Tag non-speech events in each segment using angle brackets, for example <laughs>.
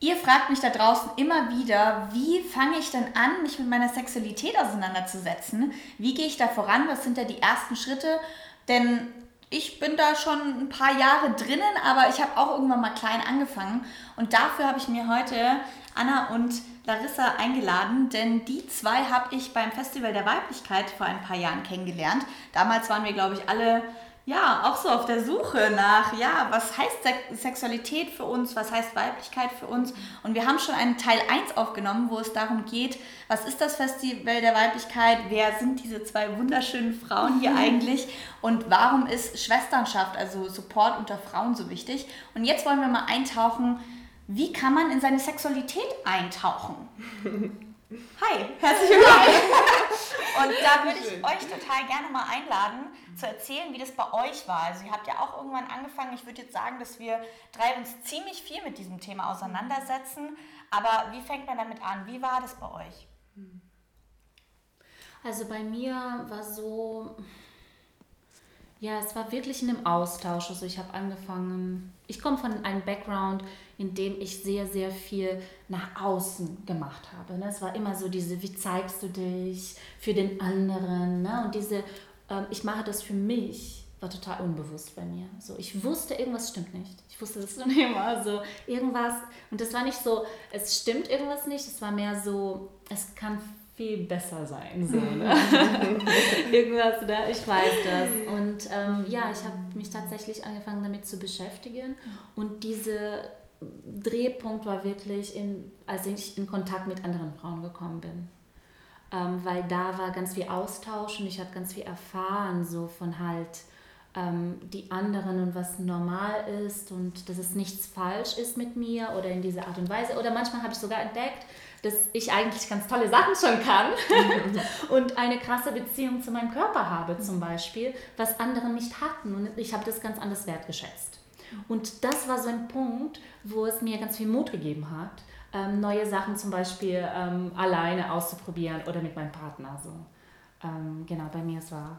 Ihr fragt mich da draußen immer wieder, wie fange ich denn an, mich mit meiner Sexualität auseinanderzusetzen? Wie gehe ich da voran? Was sind da die ersten Schritte? Denn ich bin da schon ein paar Jahre drinnen, aber ich habe auch irgendwann mal klein angefangen. Und dafür habe ich mir heute Anna und Larissa eingeladen, denn die zwei habe ich beim Festival der Weiblichkeit vor ein paar Jahren kennengelernt. Damals waren wir, glaube ich, alle ja, auch so auf der Suche nach, ja, was heißt Sexualität für uns, was heißt Weiblichkeit für uns. Und wir haben schon einen Teil 1 aufgenommen, wo es darum geht, was ist das Festival der Weiblichkeit, wer sind diese zwei wunderschönen Frauen hier eigentlich und warum ist Schwesternschaft, also Support unter Frauen so wichtig. Und jetzt wollen wir mal eintauchen, wie kann man in seine Sexualität eintauchen? <laughs> Hi, herzlich willkommen. Und da würde ich euch total gerne mal einladen, zu erzählen, wie das bei euch war. Also ihr habt ja auch irgendwann angefangen. Ich würde jetzt sagen, dass wir drei uns ziemlich viel mit diesem Thema auseinandersetzen. Aber wie fängt man damit an? Wie war das bei euch? Also bei mir war so, ja, es war wirklich in einem Austausch. Also ich habe angefangen, ich komme von einem Background, in dem ich sehr, sehr viel nach außen gemacht habe. Ne? Es war immer so diese, wie zeigst du dich für den anderen? Ne? Und diese, ähm, ich mache das für mich, war total unbewusst bei mir. So, ich wusste, irgendwas stimmt nicht. Ich wusste das <laughs> schon immer. So, irgendwas, und das war nicht so, es stimmt irgendwas nicht, es war mehr so, es kann viel besser sein. So, ne? <laughs> Irgendwas, ne? ich weiß das. Und ähm, ja, ich habe mich tatsächlich angefangen damit zu beschäftigen. Und dieser Drehpunkt war wirklich, in, als ich in Kontakt mit anderen Frauen gekommen bin. Ähm, weil da war ganz viel Austausch und ich habe ganz viel erfahren, so von halt ähm, die anderen und was normal ist und dass es nichts falsch ist mit mir oder in dieser Art und Weise. Oder manchmal habe ich sogar entdeckt, dass ich eigentlich ganz tolle Sachen schon kann <laughs> und eine krasse Beziehung zu meinem Körper habe zum Beispiel, was andere nicht hatten. Und ich habe das ganz anders wertgeschätzt. Und das war so ein Punkt, wo es mir ganz viel Mut gegeben hat, ähm, neue Sachen zum Beispiel ähm, alleine auszuprobieren oder mit meinem Partner. So. Ähm, genau, bei mir es war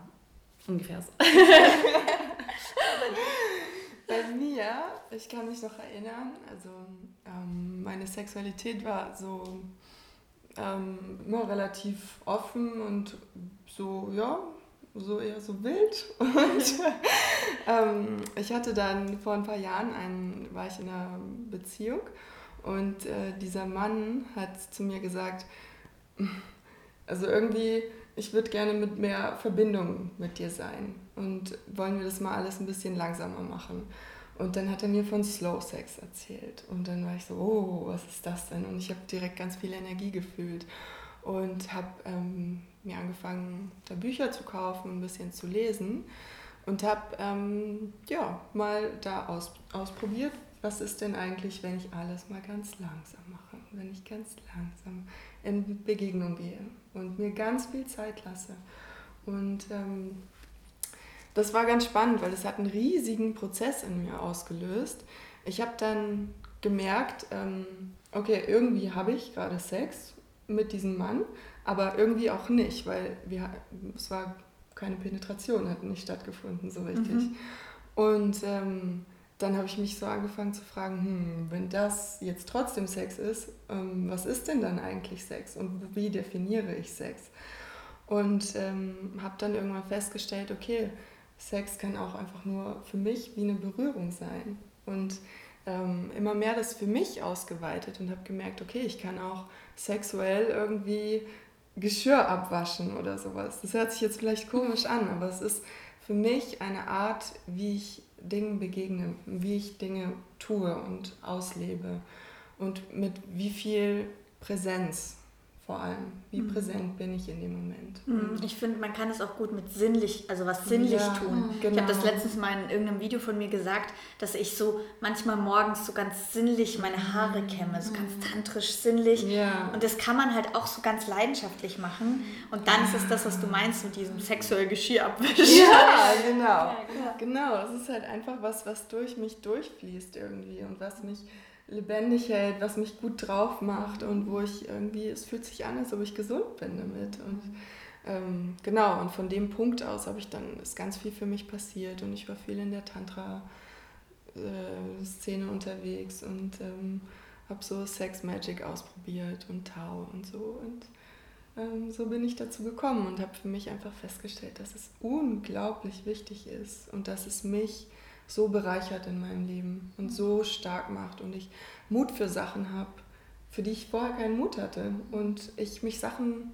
ungefähr so. <laughs> <laughs> Bei mir, ich kann mich noch erinnern, also ähm, meine Sexualität war so ähm, immer relativ offen und so, ja, so eher so wild. <laughs> Und ähm, ich hatte dann vor ein paar Jahren einen, war ich in einer Beziehung und äh, dieser Mann hat zu mir gesagt, also irgendwie, ich würde gerne mit mehr Verbindung mit dir sein und wollen wir das mal alles ein bisschen langsamer machen. Und dann hat er mir von Slow Sex erzählt. Und dann war ich so, oh, was ist das denn? Und ich habe direkt ganz viel Energie gefühlt und habe ähm, mir angefangen, da Bücher zu kaufen, ein bisschen zu lesen und habe ähm, ja, mal da aus, ausprobiert, was ist denn eigentlich, wenn ich alles mal ganz langsam mache, wenn ich ganz langsam in Begegnung gehe und mir ganz viel Zeit lasse. Und ähm, das war ganz spannend, weil es hat einen riesigen Prozess in mir ausgelöst. Ich habe dann gemerkt, ähm, okay, irgendwie habe ich gerade Sex mit diesem Mann, aber irgendwie auch nicht, weil wir, es war keine Penetration, hat nicht stattgefunden so richtig. Mhm. Und ähm, dann habe ich mich so angefangen zu fragen, hm, wenn das jetzt trotzdem Sex ist, ähm, was ist denn dann eigentlich Sex und wie definiere ich Sex? Und ähm, habe dann irgendwann festgestellt, okay, Sex kann auch einfach nur für mich wie eine Berührung sein. Und ähm, immer mehr das für mich ausgeweitet und habe gemerkt, okay, ich kann auch sexuell irgendwie Geschirr abwaschen oder sowas. Das hört sich jetzt vielleicht komisch an, aber es ist für mich eine Art, wie ich Dingen begegne, wie ich Dinge tue und auslebe und mit wie viel Präsenz vor allem. Wie mhm. präsent bin ich in dem Moment? Mhm. Ich finde, man kann es auch gut mit sinnlich, also was sinnlich ja, tun. Genau. Ich habe das letztens mal in irgendeinem Video von mir gesagt, dass ich so manchmal morgens so ganz sinnlich meine Haare kämme, so ganz mhm. tantrisch sinnlich. Ja. Und das kann man halt auch so ganz leidenschaftlich machen. Und dann ist es das, was du meinst mit diesem sexuellen Geschirr abwischen. Ja, <laughs> genau. Ja, genau. Es ist halt einfach was, was durch mich durchfließt irgendwie und was mich lebendig hält, was mich gut drauf macht und wo ich irgendwie, es fühlt sich an, als ob ich gesund bin damit. Und ähm, genau, und von dem Punkt aus habe ich dann, ist ganz viel für mich passiert und ich war viel in der Tantra-Szene unterwegs und ähm, habe so Sex Magic ausprobiert und Tau und so. Und ähm, so bin ich dazu gekommen und habe für mich einfach festgestellt, dass es unglaublich wichtig ist und dass es mich so bereichert in meinem Leben und so stark macht und ich Mut für Sachen habe, für die ich vorher keinen Mut hatte. Und ich mich Sachen,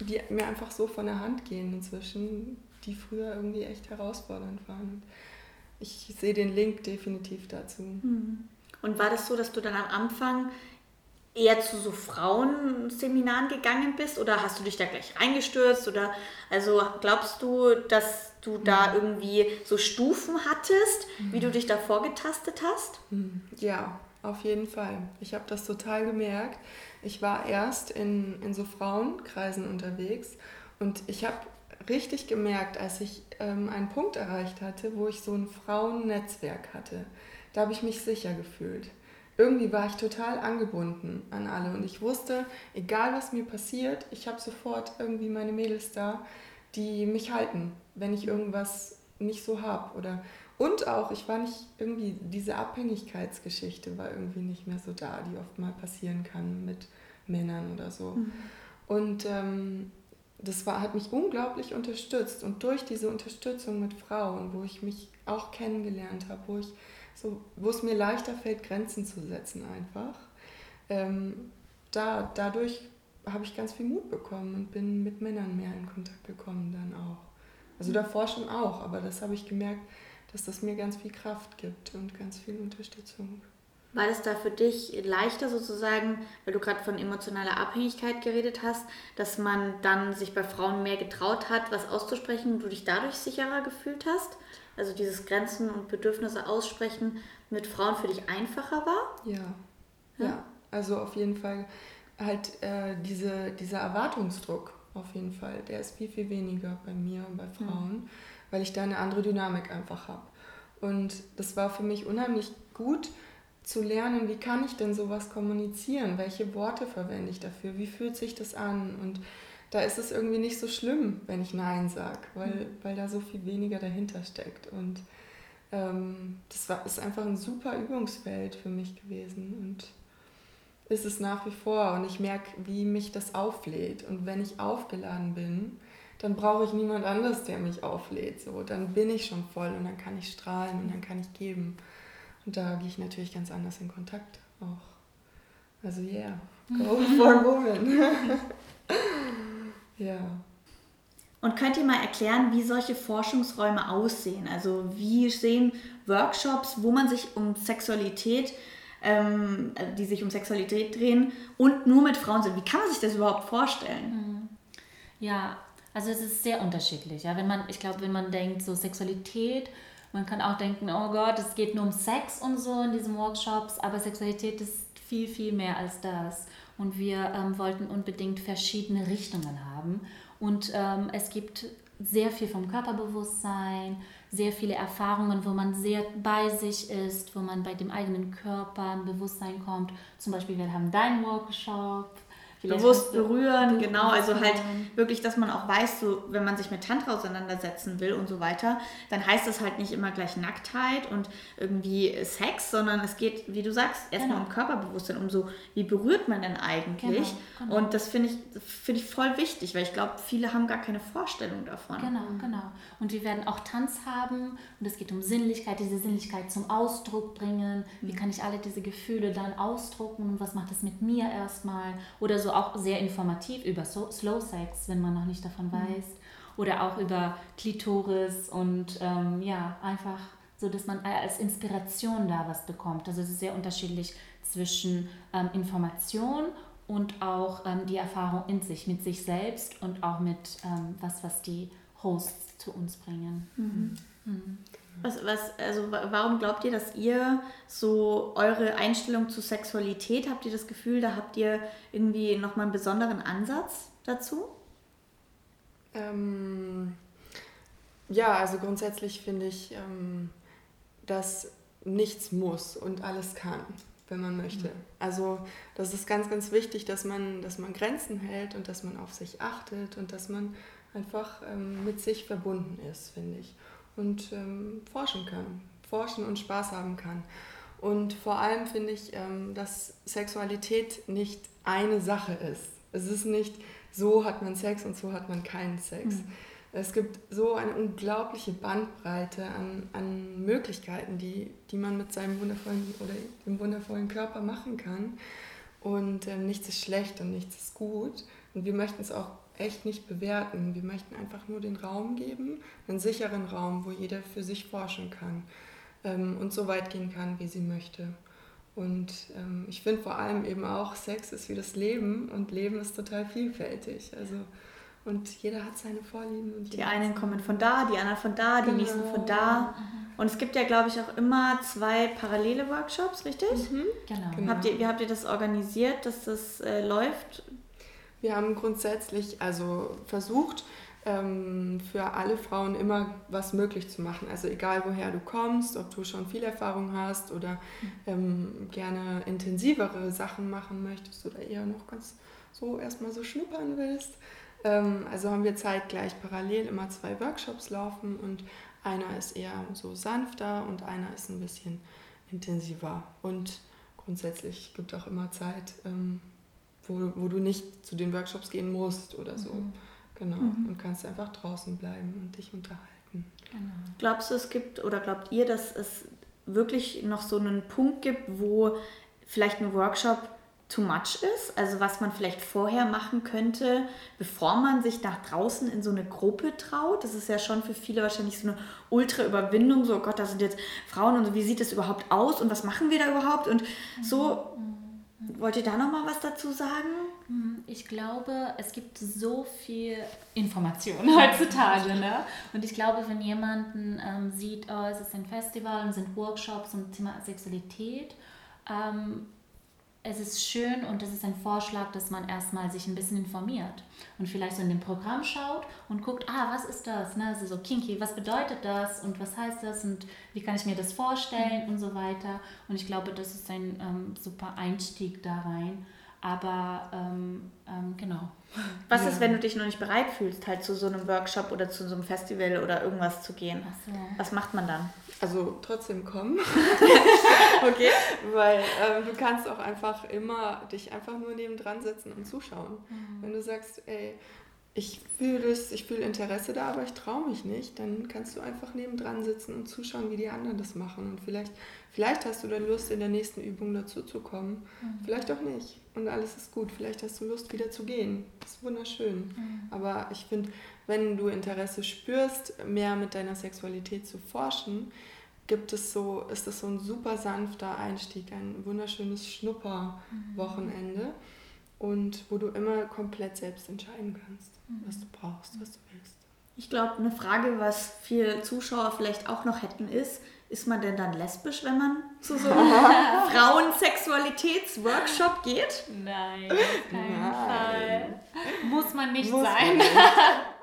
die mir einfach so von der Hand gehen inzwischen, die früher irgendwie echt herausfordernd waren. Ich sehe den Link definitiv dazu. Hm. Und war das so, dass du dann am Anfang eher zu so Frauenseminaren gegangen bist oder hast du dich da gleich reingestürzt oder also glaubst du, dass du da mhm. irgendwie so Stufen hattest, wie du mhm. dich da vorgetastet hast? Mhm. Ja, auf jeden Fall. Ich habe das total gemerkt. Ich war erst in, in so Frauenkreisen unterwegs und ich habe richtig gemerkt, als ich ähm, einen Punkt erreicht hatte, wo ich so ein Frauennetzwerk hatte. Da habe ich mich sicher gefühlt irgendwie war ich total angebunden an alle und ich wusste, egal was mir passiert, ich habe sofort irgendwie meine Mädels da, die mich halten, wenn ich irgendwas nicht so habe oder und auch ich war nicht irgendwie diese Abhängigkeitsgeschichte war irgendwie nicht mehr so da, die oft mal passieren kann mit Männern oder so mhm. und ähm, das war, hat mich unglaublich unterstützt und durch diese Unterstützung mit Frauen, wo ich mich auch kennengelernt habe, wo ich so, wo es mir leichter fällt, Grenzen zu setzen einfach. Ähm, da, dadurch habe ich ganz viel Mut bekommen und bin mit Männern mehr in Kontakt gekommen dann auch. Also mhm. davor schon auch, aber das habe ich gemerkt, dass das mir ganz viel Kraft gibt und ganz viel Unterstützung. War das da für dich leichter sozusagen, weil du gerade von emotionaler Abhängigkeit geredet hast, dass man dann sich bei Frauen mehr getraut hat, was auszusprechen und du dich dadurch sicherer gefühlt hast? also dieses Grenzen und Bedürfnisse aussprechen mit Frauen für dich einfacher war? Ja, ja, ja. also auf jeden Fall halt äh, diese, dieser Erwartungsdruck auf jeden Fall, der ist viel, viel weniger bei mir und bei Frauen, mhm. weil ich da eine andere Dynamik einfach habe. Und das war für mich unheimlich gut zu lernen, wie kann ich denn sowas kommunizieren, welche Worte verwende ich dafür, wie fühlt sich das an und da ist es irgendwie nicht so schlimm, wenn ich Nein sage, weil, mhm. weil da so viel weniger dahinter steckt. Und ähm, das war, ist einfach ein super Übungsfeld für mich gewesen und ist es nach wie vor. Und ich merke, wie mich das auflädt. Und wenn ich aufgeladen bin, dann brauche ich niemand anderes, der mich auflädt. So, dann bin ich schon voll und dann kann ich strahlen und dann kann ich geben. Und da gehe ich natürlich ganz anders in Kontakt auch. Also yeah, <laughs> go for a woman. <laughs> Ja. Und könnt ihr mal erklären, wie solche Forschungsräume aussehen? Also wie sehen Workshops, wo man sich um Sexualität, ähm, die sich um Sexualität drehen und nur mit Frauen sind? Wie kann man sich das überhaupt vorstellen? Mhm. Ja, also es ist sehr unterschiedlich. Ja, wenn man, ich glaube, wenn man denkt so Sexualität, man kann auch denken, oh Gott, es geht nur um Sex und so in diesen Workshops, aber Sexualität ist viel, viel mehr als das und wir ähm, wollten unbedingt verschiedene Richtungen haben. Und ähm, es gibt sehr viel vom Körperbewusstsein, sehr viele Erfahrungen, wo man sehr bei sich ist, wo man bei dem eigenen Körper ein Bewusstsein kommt. Zum Beispiel, wir haben deinen Workshop, bewusst berühren, genau, also halt wirklich, dass man auch weiß, so wenn man sich mit Tantra auseinandersetzen will und so weiter, dann heißt das halt nicht immer gleich Nacktheit und irgendwie Sex, sondern es geht, wie du sagst, erstmal genau. um Körperbewusstsein, um so, wie berührt man denn eigentlich? Genau, genau. Und das finde ich, find ich voll wichtig, weil ich glaube, viele haben gar keine Vorstellung davon. Genau, genau. Und wir werden auch Tanz haben und es geht um Sinnlichkeit, diese Sinnlichkeit zum Ausdruck bringen. Wie mhm. kann ich alle diese Gefühle dann ausdrucken was macht das mit mir erstmal? Oder so auch sehr informativ über so Slow Sex, wenn man noch nicht davon mhm. weiß. Oder auch über Klitoris und ähm, ja, einfach so, dass man als Inspiration da was bekommt. Also es ist sehr unterschiedlich zwischen ähm, Information und auch ähm, die Erfahrung in sich, mit sich selbst und auch mit ähm, was, was die Hosts zu uns bringen. Mhm. Mhm. Was, was, also warum glaubt ihr, dass ihr so eure Einstellung zu Sexualität, habt ihr das Gefühl, da habt ihr irgendwie nochmal einen besonderen Ansatz dazu? Ähm, ja, also grundsätzlich finde ich, ähm, dass nichts muss und alles kann, wenn man möchte. Mhm. Also das ist ganz, ganz wichtig, dass man, dass man Grenzen hält und dass man auf sich achtet und dass man einfach ähm, mit sich verbunden ist, finde ich und ähm, forschen kann, forschen und Spaß haben kann. Und vor allem finde ich, ähm, dass Sexualität nicht eine Sache ist. Es ist nicht, so hat man Sex und so hat man keinen Sex. Mhm. Es gibt so eine unglaubliche Bandbreite an, an Möglichkeiten, die, die man mit seinem wundervollen oder dem wundervollen Körper machen kann. Und ähm, nichts ist schlecht und nichts ist gut. Und wir möchten es auch echt nicht bewerten. Wir möchten einfach nur den Raum geben, einen sicheren Raum, wo jeder für sich forschen kann ähm, und so weit gehen kann, wie sie möchte. Und ähm, ich finde vor allem eben auch, Sex ist wie das Leben und Leben ist total vielfältig. Also, und jeder hat seine Vorlieben. die einen kommen von da, die anderen von da, die genau. nächsten von da. Und es gibt ja, glaube ich, auch immer zwei parallele Workshops, richtig? Mhm. Genau. genau. Habt ihr, wie habt ihr das organisiert, dass das äh, läuft? Wir haben grundsätzlich also versucht, ähm, für alle Frauen immer was möglich zu machen. Also egal woher du kommst, ob du schon viel Erfahrung hast oder ähm, gerne intensivere Sachen machen möchtest oder eher noch ganz so erstmal so schnuppern willst. Ähm, also haben wir zeitgleich parallel immer zwei Workshops laufen und einer ist eher so sanfter und einer ist ein bisschen intensiver. Und grundsätzlich gibt auch immer Zeit, ähm, wo, wo du nicht zu den Workshops gehen musst oder so. Mhm. Genau. Mhm. Und kannst einfach draußen bleiben und dich unterhalten. Genau. Glaubst du, es gibt oder glaubt ihr, dass es wirklich noch so einen Punkt gibt, wo vielleicht ein Workshop too much ist? Also was man vielleicht vorher machen könnte, bevor man sich nach draußen in so eine Gruppe traut? Das ist ja schon für viele wahrscheinlich so eine Ultra-Überwindung. So, oh Gott, da sind jetzt Frauen und so, wie sieht das überhaupt aus und was machen wir da überhaupt? Und so, mhm. Wollt ihr da noch mal was dazu sagen? Hm, ich glaube, es gibt so viel Information <laughs> heutzutage. Ne? Und ich glaube, wenn jemand ähm, sieht, oh, es ist ein Festival und sind Workshops zum Thema Sexualität, ähm, es ist schön und es ist ein Vorschlag, dass man erstmal sich ein bisschen informiert und vielleicht so in dem Programm schaut und guckt, ah, was ist das? Ne? Also so kinky, was bedeutet das und was heißt das und wie kann ich mir das vorstellen und so weiter. Und ich glaube, das ist ein ähm, super Einstieg da rein. Aber ähm, ähm, genau. Was ja. ist, wenn du dich noch nicht bereit fühlst, halt zu so einem Workshop oder zu so einem Festival oder irgendwas zu gehen? So. Was macht man dann? Also trotzdem kommen. <laughs> okay. Weil ähm, du kannst auch einfach immer dich einfach nur neben dran setzen und zuschauen. Mhm. Wenn du sagst, ey, ich fühle es, ich fühle Interesse da, aber ich traue mich nicht, dann kannst du einfach nebendran sitzen und zuschauen, wie die anderen das machen. Und vielleicht, vielleicht hast du dann Lust, in der nächsten Übung dazu zu kommen. Mhm. Vielleicht auch nicht. Und alles ist gut. Vielleicht hast du Lust, wieder zu gehen. Das ist wunderschön. Mhm. Aber ich finde, wenn du Interesse spürst, mehr mit deiner Sexualität zu forschen, gibt es so, ist das so ein super sanfter Einstieg, ein wunderschönes Schnupperwochenende. Mhm und wo du immer komplett selbst entscheiden kannst, mhm. was du brauchst, was du willst. Ich glaube, eine Frage, was viele Zuschauer vielleicht auch noch hätten, ist, ist man denn dann lesbisch, wenn man zu so einem <laughs> Frauensexualitäts-Workshop geht? Nein, auf keinen Nein. Fall. Muss man nicht Muss sein. Man nicht. <laughs>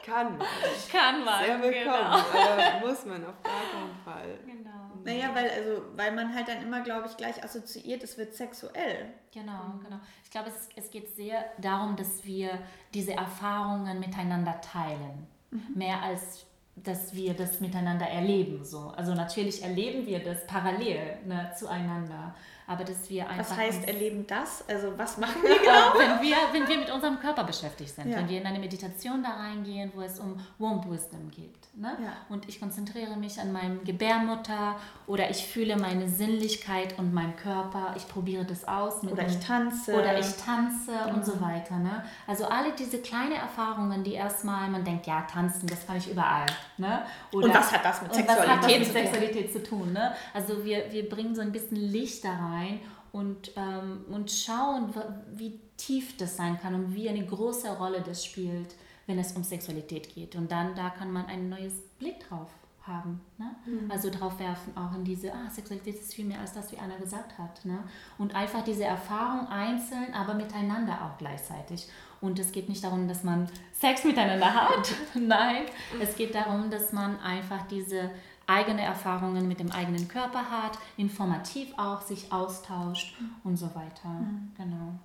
Kann man. Kann man. Sehr willkommen, genau. aber muss man auf gar keinen Fall. Genau. Naja, weil, also, weil man halt dann immer, glaube ich, gleich assoziiert, es wird sexuell. Genau, genau. Ich glaube, es, es geht sehr darum, dass wir diese Erfahrungen miteinander teilen. Mhm. Mehr als dass wir das miteinander erleben. So. Also natürlich erleben wir das parallel ne, zueinander aber dass wir einfach. Was heißt erleben das? Also was machen <laughs> wir genau? wenn, wir, wenn wir mit unserem Körper beschäftigt sind, ja. wenn wir in eine Meditation da reingehen, wo es um Womb Wisdom geht. Ne? Ja. Und ich konzentriere mich an meinem Gebärmutter oder ich fühle meine Sinnlichkeit und meinen Körper, ich probiere das aus. oder ich tanze. Oder ich tanze ja. und so weiter. Ne? Also alle diese kleinen Erfahrungen, die erstmal, man denkt, ja, tanzen, das kann ich überall. Ne? Oder, und was hat das mit Sexualität, das mit Sexualität zu tun? Ne? Also wir, wir bringen so ein bisschen Licht da rein rein und, ähm, und schauen, wie tief das sein kann und wie eine große Rolle das spielt, wenn es um Sexualität geht. Und dann da kann man ein neues Blick drauf haben. Ne? Mhm. Also drauf werfen auch in diese, ah, Sexualität ist viel mehr als das, wie Anna gesagt hat. Ne? Und einfach diese Erfahrung einzeln, aber miteinander auch gleichzeitig. Und es geht nicht darum, dass man Sex miteinander hat. <laughs> Nein, es geht darum, dass man einfach diese eigene Erfahrungen mit dem eigenen Körper hat, informativ auch sich austauscht mhm. und so weiter. Mhm. Genau.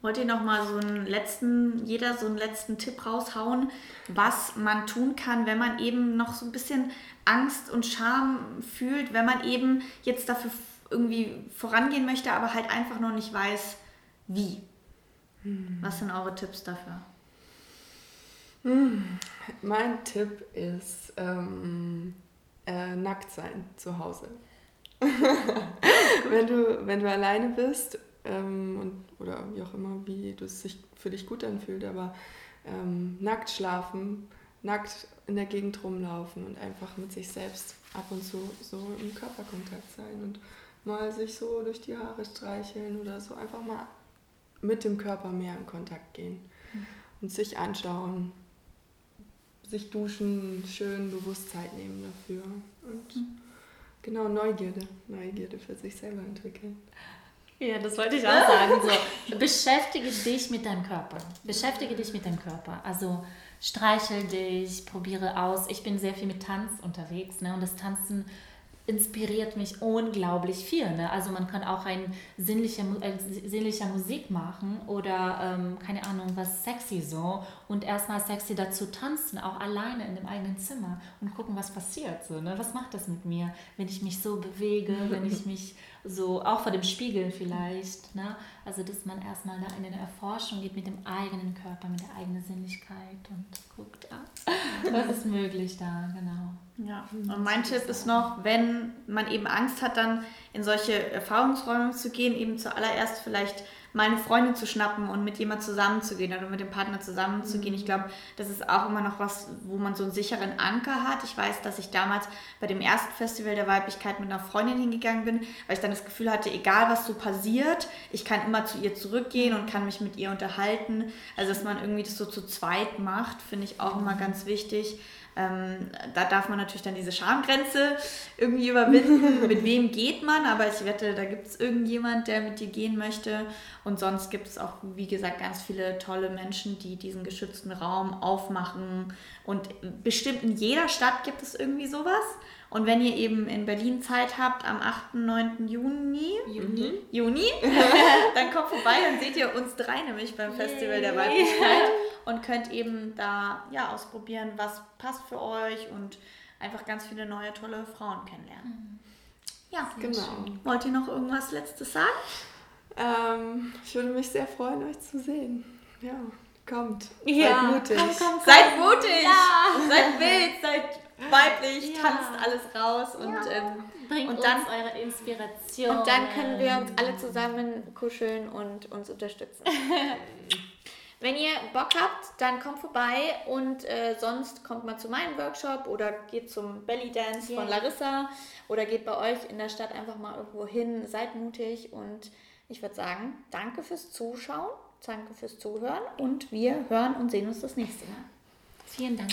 Wollt ihr noch mal so einen letzten, jeder so einen letzten Tipp raushauen, was man tun kann, wenn man eben noch so ein bisschen Angst und Scham fühlt, wenn man eben jetzt dafür irgendwie vorangehen möchte, aber halt einfach noch nicht weiß, wie. Hm. Was sind eure Tipps dafür? Hm. Mein Tipp ist ähm, äh, nackt sein zu Hause. <laughs> wenn, du, wenn du alleine bist ähm, und, oder wie auch immer, wie du es sich für dich gut anfühlt, aber ähm, nackt schlafen, nackt in der Gegend rumlaufen und einfach mit sich selbst ab und zu so im Körperkontakt sein und mal sich so durch die Haare streicheln oder so einfach mal mit dem Körper mehr in Kontakt gehen mhm. und sich anschauen, sich duschen, schön bewusst Zeit nehmen dafür und mhm. genau Neugierde, Neugierde für sich selber entwickeln. Ja, das wollte ich auch <laughs> sagen. So, beschäftige dich mit deinem Körper. Beschäftige dich mit deinem Körper. Also streichel dich, probiere aus. Ich bin sehr viel mit Tanz unterwegs ne? und das Tanzen inspiriert mich unglaublich viel. Ne? Also man kann auch ein sinnlicher, äh, sinnlicher Musik machen oder ähm, keine Ahnung, was sexy so und erstmal sexy dazu tanzen, auch alleine in dem eigenen Zimmer und gucken, was passiert. So, ne? Was macht das mit mir, wenn ich mich so bewege, wenn ich <laughs> mich so, auch vor dem Spiegel vielleicht. Ne? Also, dass man erstmal da in eine Erforschung geht mit dem eigenen Körper, mit der eigenen Sinnlichkeit und guckt, ja, was ist möglich da, genau. Ja, und mein Tipp ist noch, wenn man eben Angst hat, dann in solche Erfahrungsräume zu gehen, eben zuallererst vielleicht meine Freundin zu schnappen und mit jemand zusammenzugehen oder mit dem Partner zusammenzugehen. Mhm. Ich glaube, das ist auch immer noch was, wo man so einen sicheren Anker hat. Ich weiß, dass ich damals bei dem ersten Festival der Weiblichkeit mit einer Freundin hingegangen bin, weil ich dann das Gefühl hatte, egal was so passiert, ich kann immer zu ihr zurückgehen und kann mich mit ihr unterhalten. Also, dass man irgendwie das so zu zweit macht, finde ich auch immer ganz wichtig. Ähm, da darf man natürlich dann diese Schamgrenze irgendwie überwinden. <laughs> mit wem geht man? Aber ich wette, da gibt es irgendjemand, der mit dir gehen möchte. Und sonst gibt es auch, wie gesagt, ganz viele tolle Menschen, die diesen geschützten Raum aufmachen. Und bestimmt in jeder Stadt gibt es irgendwie sowas. Und wenn ihr eben in Berlin Zeit habt am 8. 9. Juni, Juni, Juni <laughs> dann kommt vorbei, dann seht ihr uns drei nämlich beim Festival der Weiblichkeit und könnt eben da ja ausprobieren, was passt für euch und einfach ganz viele neue tolle Frauen kennenlernen. Ja, genau. Wollt ihr noch irgendwas Letztes sagen? Ähm, ich würde mich sehr freuen, euch zu sehen. Ja, kommt. Ja. Seid mutig. Komm, komm, komm. Seid mutig. Ja. Seid wild, seid weiblich, ja. tanzt alles raus und, ja. ähm, Bringt und dann eure Inspiration. Und dann können wir uns alle zusammen kuscheln und uns unterstützen. <laughs> Wenn ihr Bock habt, dann kommt vorbei und äh, sonst kommt mal zu meinem Workshop oder geht zum Belly Dance yeah. von Larissa oder geht bei euch in der Stadt einfach mal irgendwo hin. Seid mutig und ich würde sagen, danke fürs Zuschauen, danke fürs Zuhören und wir hören und sehen uns das nächste Mal. Vielen Dank.